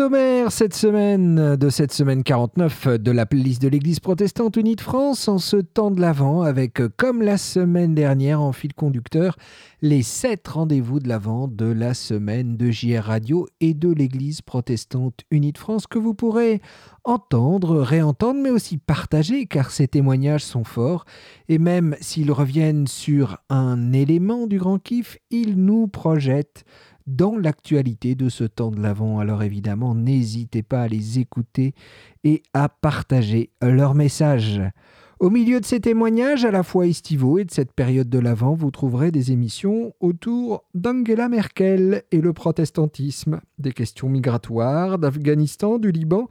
sommaire cette semaine de cette semaine 49 de la playlist de l'Église protestante unie de France en ce temps de l'Avent avec, comme la semaine dernière en fil conducteur, les sept rendez-vous de l'Avent de la semaine de JR Radio et de l'Église protestante unie de France que vous pourrez entendre, réentendre, mais aussi partager car ces témoignages sont forts. Et même s'ils reviennent sur un élément du grand kiff, ils nous projettent dans l'actualité de ce temps de l'Avent. Alors évidemment, n'hésitez pas à les écouter et à partager leur message. Au milieu de ces témoignages, à la fois estivaux et de cette période de l'Avent, vous trouverez des émissions autour d'Angela Merkel et le protestantisme, des questions migratoires, d'Afghanistan, du Liban,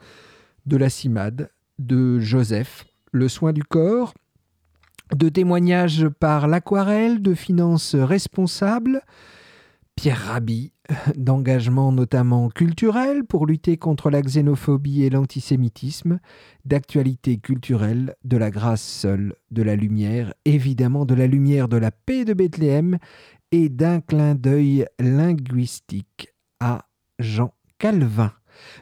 de la CIMAD, de Joseph, le soin du corps, de témoignages par l'aquarelle, de finances responsables, Pierre Rabhi, d'engagement notamment culturel pour lutter contre la xénophobie et l'antisémitisme, d'actualité culturelle, de la grâce seule, de la lumière, évidemment de la lumière de la paix de Bethléem et d'un clin d'œil linguistique à Jean Calvin.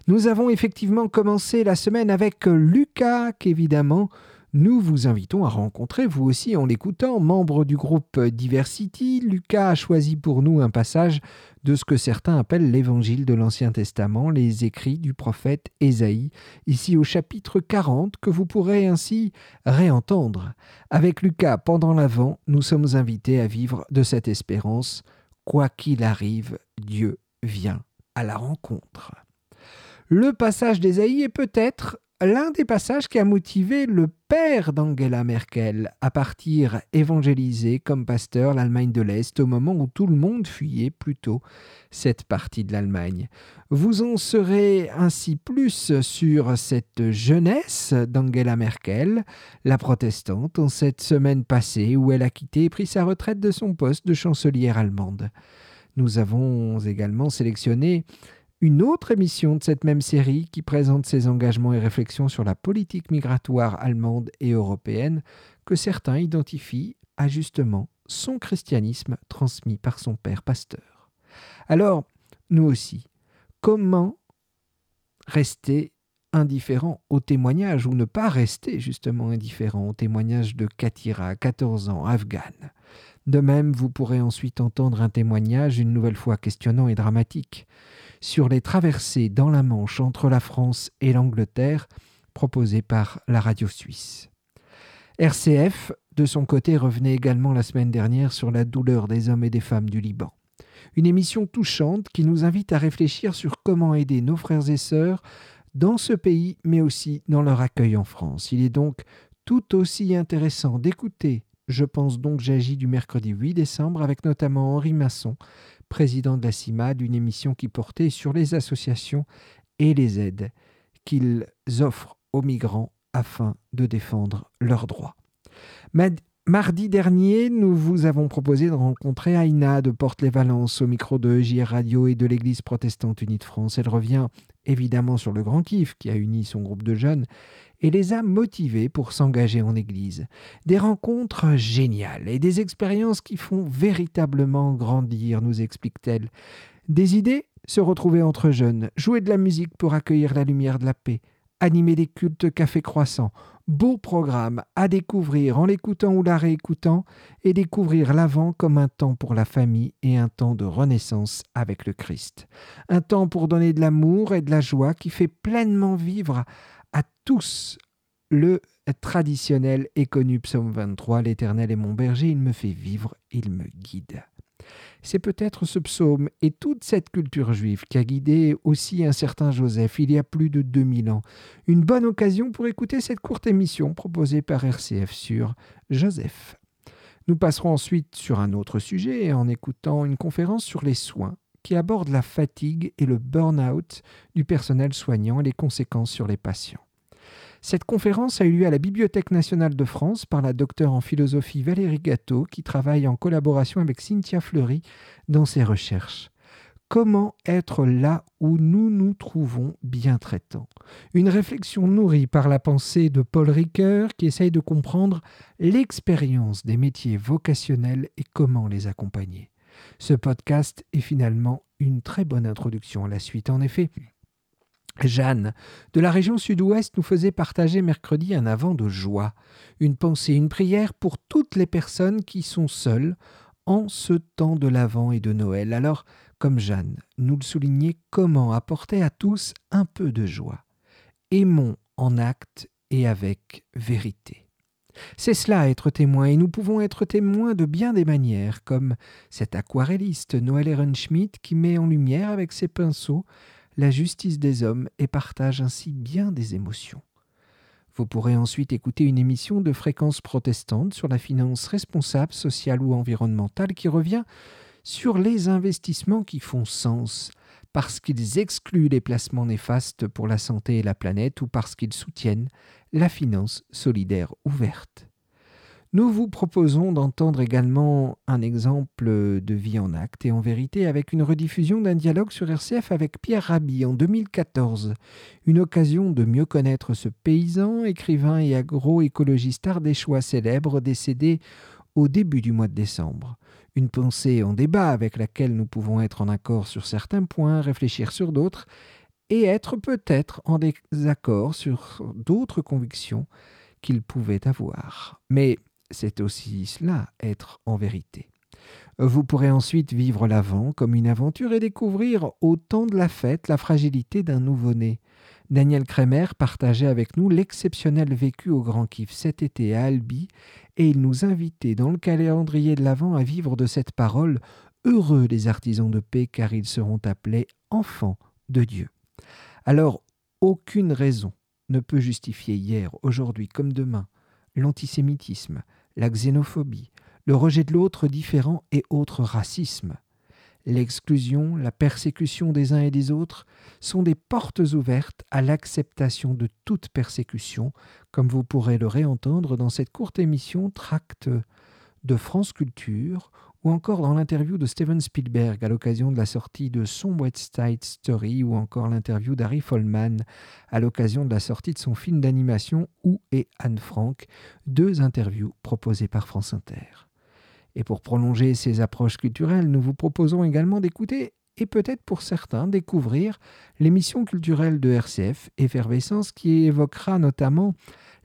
Nous avons effectivement commencé la semaine avec Lucas, qu'évidemment nous vous invitons à rencontrer vous aussi en l'écoutant. Membre du groupe Diversity, Lucas a choisi pour nous un passage de ce que certains appellent l'évangile de l'Ancien Testament, les écrits du prophète Ésaïe, ici au chapitre 40, que vous pourrez ainsi réentendre. Avec Lucas, pendant l'Avent, nous sommes invités à vivre de cette espérance. Quoi qu'il arrive, Dieu vient à la rencontre. Le passage d'Ésaïe est peut-être l'un des passages qui a motivé le père d'Angela Merkel à partir évangéliser comme pasteur l'Allemagne de l'Est au moment où tout le monde fuyait plutôt cette partie de l'Allemagne. Vous en saurez ainsi plus sur cette jeunesse d'Angela Merkel, la protestante, en cette semaine passée où elle a quitté et pris sa retraite de son poste de chancelière allemande. Nous avons également sélectionné une autre émission de cette même série qui présente ses engagements et réflexions sur la politique migratoire allemande et européenne que certains identifient à justement son christianisme transmis par son père pasteur. Alors, nous aussi, comment rester indifférent au témoignage ou ne pas rester justement indifférent au témoignage de Katira, 14 ans, afghane? De même, vous pourrez ensuite entendre un témoignage une nouvelle fois questionnant et dramatique sur les traversées dans la Manche entre la France et l'Angleterre proposées par la radio suisse. RCF, de son côté, revenait également la semaine dernière sur la douleur des hommes et des femmes du Liban. Une émission touchante qui nous invite à réfléchir sur comment aider nos frères et sœurs dans ce pays, mais aussi dans leur accueil en France. Il est donc tout aussi intéressant d'écouter Je pense donc j'agis du mercredi 8 décembre avec notamment Henri Masson président de la CIMAD, une émission qui portait sur les associations et les aides qu'ils offrent aux migrants afin de défendre leurs droits. Mardi dernier, nous vous avons proposé de rencontrer Aïna de Porte-les-Valences au micro de JR Radio et de l'Église protestante unie de France. Elle revient évidemment sur le grand kiff qui a uni son groupe de jeunes et les a motivés pour s'engager en Église. Des rencontres géniales et des expériences qui font véritablement grandir, nous explique-t-elle. Des idées Se retrouver entre jeunes, jouer de la musique pour accueillir la lumière de la paix, animer des cultes café croissant, beau programme à découvrir en l'écoutant ou la réécoutant et découvrir l'avant comme un temps pour la famille et un temps de renaissance avec le Christ. Un temps pour donner de l'amour et de la joie qui fait pleinement vivre à tous le traditionnel et connu psaume 23, L'Éternel est mon berger, il me fait vivre, il me guide. C'est peut-être ce psaume et toute cette culture juive qui a guidé aussi un certain Joseph il y a plus de 2000 ans. Une bonne occasion pour écouter cette courte émission proposée par RCF sur Joseph. Nous passerons ensuite sur un autre sujet en écoutant une conférence sur les soins qui aborde la fatigue et le burn-out du personnel soignant et les conséquences sur les patients. Cette conférence a eu lieu à la Bibliothèque nationale de France par la docteure en philosophie Valérie Gâteau, qui travaille en collaboration avec Cynthia Fleury dans ses recherches. Comment être là où nous nous trouvons bien traitants Une réflexion nourrie par la pensée de Paul Ricoeur qui essaye de comprendre l'expérience des métiers vocationnels et comment les accompagner. Ce podcast est finalement une très bonne introduction à la suite. En effet, Jeanne, de la région sud-ouest, nous faisait partager mercredi un avant de joie, une pensée, une prière pour toutes les personnes qui sont seules en ce temps de l'Avent et de Noël. Alors, comme Jeanne, nous le soulignait comment apporter à tous un peu de joie. Aimons en acte et avec vérité. C'est cela être témoin, et nous pouvons être témoins de bien des manières, comme cet aquarelliste Noël Ehrenschmidt qui met en lumière avec ses pinceaux la justice des hommes et partage ainsi bien des émotions. Vous pourrez ensuite écouter une émission de fréquence protestante sur la finance responsable, sociale ou environnementale qui revient sur les investissements qui font sens, parce qu'ils excluent les placements néfastes pour la santé et la planète ou parce qu'ils soutiennent la finance solidaire ouverte. Nous vous proposons d'entendre également un exemple de vie en acte et en vérité avec une rediffusion d'un dialogue sur RCF avec Pierre Rabhi en 2014, une occasion de mieux connaître ce paysan, écrivain et agroécologiste ardéchois célèbre décédé au début du mois de décembre. Une pensée en débat avec laquelle nous pouvons être en accord sur certains points, réfléchir sur d'autres et être peut-être en désaccord sur d'autres convictions qu'il pouvait avoir. Mais c'est aussi cela, être en vérité. Vous pourrez ensuite vivre l'avant comme une aventure et découvrir au temps de la fête la fragilité d'un nouveau-né. Daniel Kremer partageait avec nous l'exceptionnel vécu au Grand Kiff cet été à Albi et il nous invitait dans le calendrier de l'Avent à vivre de cette parole Heureux les artisans de paix car ils seront appelés enfants de Dieu. Alors, aucune raison ne peut justifier hier, aujourd'hui comme demain l'antisémitisme, la xénophobie, le rejet de l'autre différent et autres racismes. L'exclusion, la persécution des uns et des autres sont des portes ouvertes à l'acceptation de toute persécution, comme vous pourrez le réentendre dans cette courte émission Tract de France Culture ou encore dans l'interview de Steven Spielberg à l'occasion de la sortie de son West Side Story, ou encore l'interview d'Harry Follman à l'occasion de la sortie de son film d'animation Où est Anne Frank, deux interviews proposées par France Inter. Et pour prolonger ces approches culturelles, nous vous proposons également d'écouter et peut-être pour certains découvrir l'émission culturelle de RCF, Effervescence, qui évoquera notamment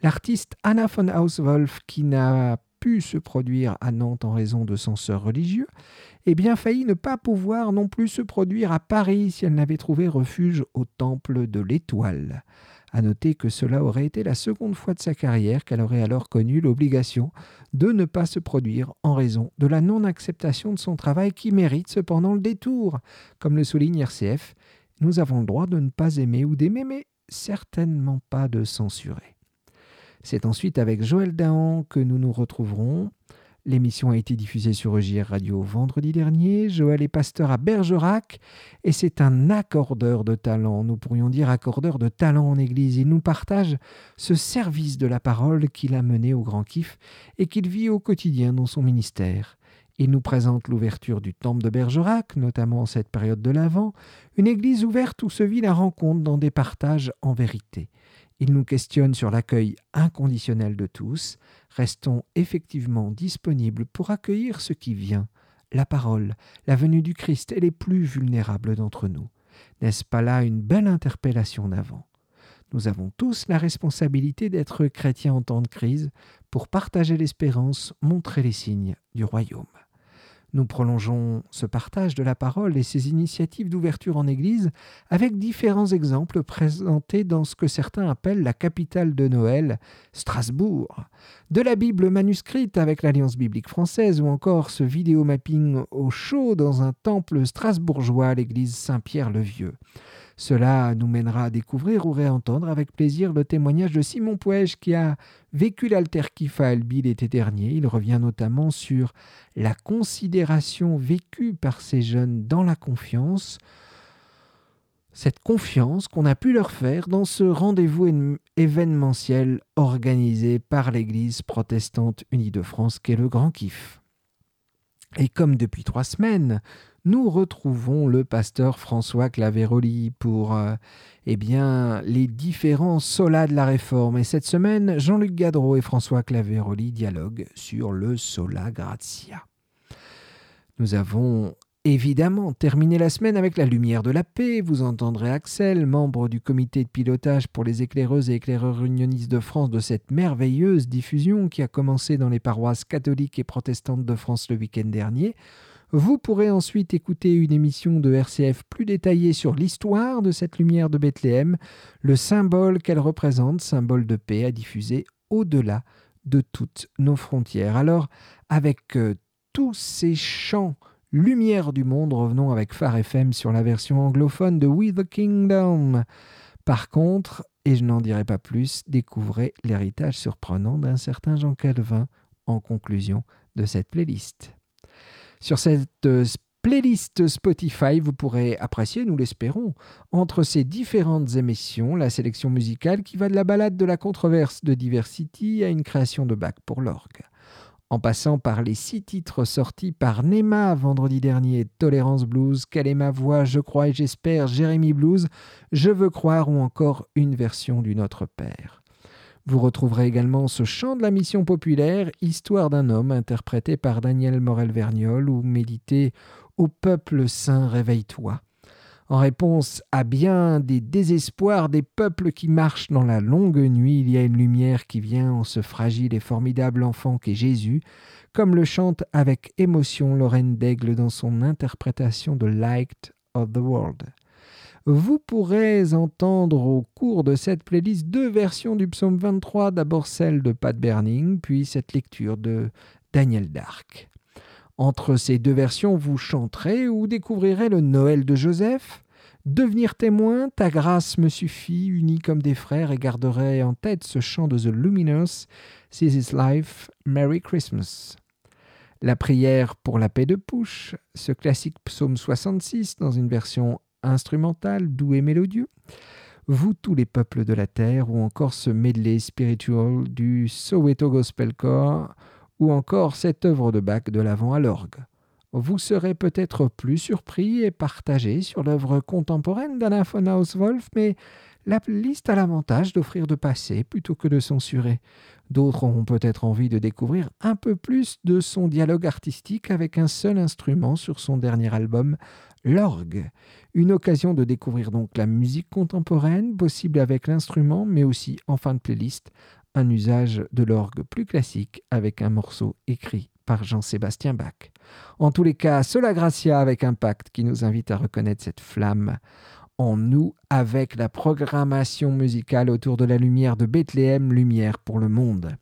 l'artiste Anna von Hauswolf qui n'a se produire à Nantes en raison de censeurs religieux, et bien failli ne pas pouvoir non plus se produire à Paris si elle n'avait trouvé refuge au temple de l'Étoile. À noter que cela aurait été la seconde fois de sa carrière qu'elle aurait alors connu l'obligation de ne pas se produire en raison de la non-acceptation de son travail qui mérite cependant le détour. Comme le souligne RCF, nous avons le droit de ne pas aimer ou d'aimer, mais certainement pas de censurer. C'est ensuite avec Joël Dahan que nous nous retrouverons. L'émission a été diffusée sur EJR Radio vendredi dernier. Joël est pasteur à Bergerac et c'est un accordeur de talent, nous pourrions dire accordeur de talent en Église. Il nous partage ce service de la parole qu'il a mené au Grand Kiff et qu'il vit au quotidien dans son ministère. Il nous présente l'ouverture du temple de Bergerac, notamment en cette période de l'Avent, une église ouverte où se vit la rencontre dans des partages en vérité. Il nous questionne sur l'accueil inconditionnel de tous. Restons effectivement disponibles pour accueillir ce qui vient, la parole, la venue du Christ et les plus vulnérables d'entre nous. N'est-ce pas là une belle interpellation d'avant? Nous avons tous la responsabilité d'être chrétiens en temps de crise pour partager l'espérance, montrer les signes du royaume. Nous prolongeons ce partage de la parole et ces initiatives d'ouverture en Église avec différents exemples présentés dans ce que certains appellent la capitale de Noël, Strasbourg, de la Bible manuscrite avec l'Alliance biblique française ou encore ce vidéo mapping au chaud dans un temple strasbourgeois, l'église Saint-Pierre-le-Vieux. Cela nous mènera à découvrir ou réentendre avec plaisir le témoignage de Simon Pouège qui a vécu l'alterkif à Albi l'été dernier. Il revient notamment sur la considération vécue par ces jeunes dans la confiance, cette confiance qu'on a pu leur faire dans ce rendez-vous événementiel organisé par l'Église protestante unie de France qu'est le Grand Kiff. Et comme depuis trois semaines, nous retrouvons le pasteur François Claveroli pour euh, eh bien, les différents solas de la réforme. Et cette semaine, Jean-Luc Gadreau et François Claveroli dialoguent sur le sola gratia. Nous avons évidemment terminer la semaine avec la lumière de la paix. Vous entendrez Axel, membre du comité de pilotage pour les éclaireuses et éclaireurs unionistes de France de cette merveilleuse diffusion qui a commencé dans les paroisses catholiques et protestantes de France le week-end dernier. Vous pourrez ensuite écouter une émission de RCF plus détaillée sur l'histoire de cette lumière de Bethléem, le symbole qu'elle représente, symbole de paix à diffuser au-delà de toutes nos frontières. Alors, avec euh, tous ces chants Lumière du monde, revenons avec Phare FM sur la version anglophone de We the Kingdom. Par contre, et je n'en dirai pas plus, découvrez l'héritage surprenant d'un certain Jean Calvin en conclusion de cette playlist. Sur cette euh, playlist Spotify, vous pourrez apprécier, nous l'espérons, entre ces différentes émissions, la sélection musicale qui va de la balade de la controverse de Diversity à une création de bac pour l'orgue. En passant par les six titres sortis par Nema vendredi dernier, Tolérance Blues, Quelle est ma voix, Je crois et j'espère, Jérémy Blues, Je veux croire ou encore une version du Notre Père. Vous retrouverez également ce chant de la mission populaire, Histoire d'un homme, interprété par Daniel Morel-Vergnol, ou médité Au peuple saint, réveille-toi. En réponse à bien des désespoirs des peuples qui marchent dans la longue nuit, il y a une lumière qui vient en ce fragile et formidable enfant qu'est Jésus, comme le chante avec émotion Lorraine Daigle dans son interprétation de Light of the World. Vous pourrez entendre au cours de cette playlist deux versions du psaume 23, d'abord celle de Pat Berning, puis cette lecture de Daniel Dark. Entre ces deux versions, vous chanterez ou découvrirez le Noël de Joseph, Devenir témoin, ta grâce me suffit, unis comme des frères, et garderai en tête ce chant de The Luminous, This is Life, Merry Christmas. La prière pour la paix de Push, ce classique psaume 66 dans une version instrumental, doux et mélodieux, vous tous les peuples de la terre, ou encore ce medley spiritual du Soweto Gospel Corps, ou encore cette œuvre de Bach de l'avant à l'orgue. Vous serez peut-être plus surpris et partagé sur l'œuvre contemporaine d'Anna von Hauswolf, mais la liste a l'avantage d'offrir de passer plutôt que de censurer. D'autres auront peut-être envie de découvrir un peu plus de son dialogue artistique avec un seul instrument sur son dernier album, l'orgue. Une occasion de découvrir donc la musique contemporaine, possible avec l'instrument, mais aussi en fin de playlist, un usage de l'orgue plus classique avec un morceau écrit par Jean-Sébastien Bach. En tous les cas, Sola Gracia avec Impact qui nous invite à reconnaître cette flamme en nous avec la programmation musicale autour de la lumière de Bethléem, lumière pour le monde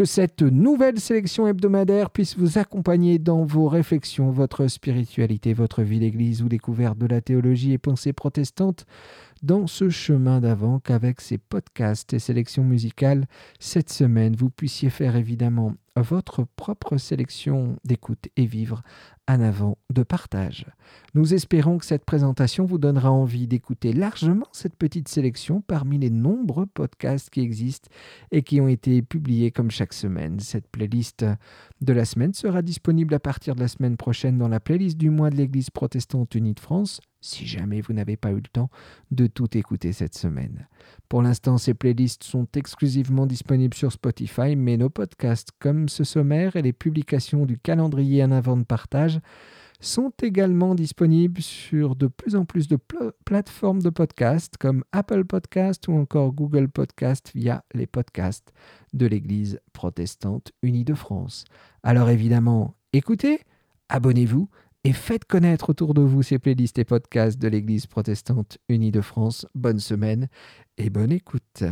que cette nouvelle sélection hebdomadaire puisse vous accompagner dans vos réflexions, votre spiritualité, votre vie d'église ou découverte de la théologie et pensée protestante dans ce chemin d'avant qu'avec ces podcasts et sélections musicales, cette semaine, vous puissiez faire évidemment votre propre sélection d'écoute et vivre un avant de partage. Nous espérons que cette présentation vous donnera envie d'écouter largement cette petite sélection parmi les nombreux podcasts qui existent et qui ont été publiés comme chaque semaine. Cette playlist de la semaine sera disponible à partir de la semaine prochaine dans la playlist du mois de l'Église protestante unie de France si jamais vous n'avez pas eu le temps de tout écouter cette semaine. Pour l'instant, ces playlists sont exclusivement disponibles sur Spotify, mais nos podcasts comme ce sommaire et les publications du calendrier en avant de partage sont également disponibles sur de plus en plus de plateformes de podcasts comme Apple Podcast ou encore Google Podcast via les podcasts de l'Église protestante unie de France. Alors évidemment, écoutez, abonnez-vous et faites connaître autour de vous ces playlists et podcasts de l'Église protestante unie de France. Bonne semaine et bonne écoute.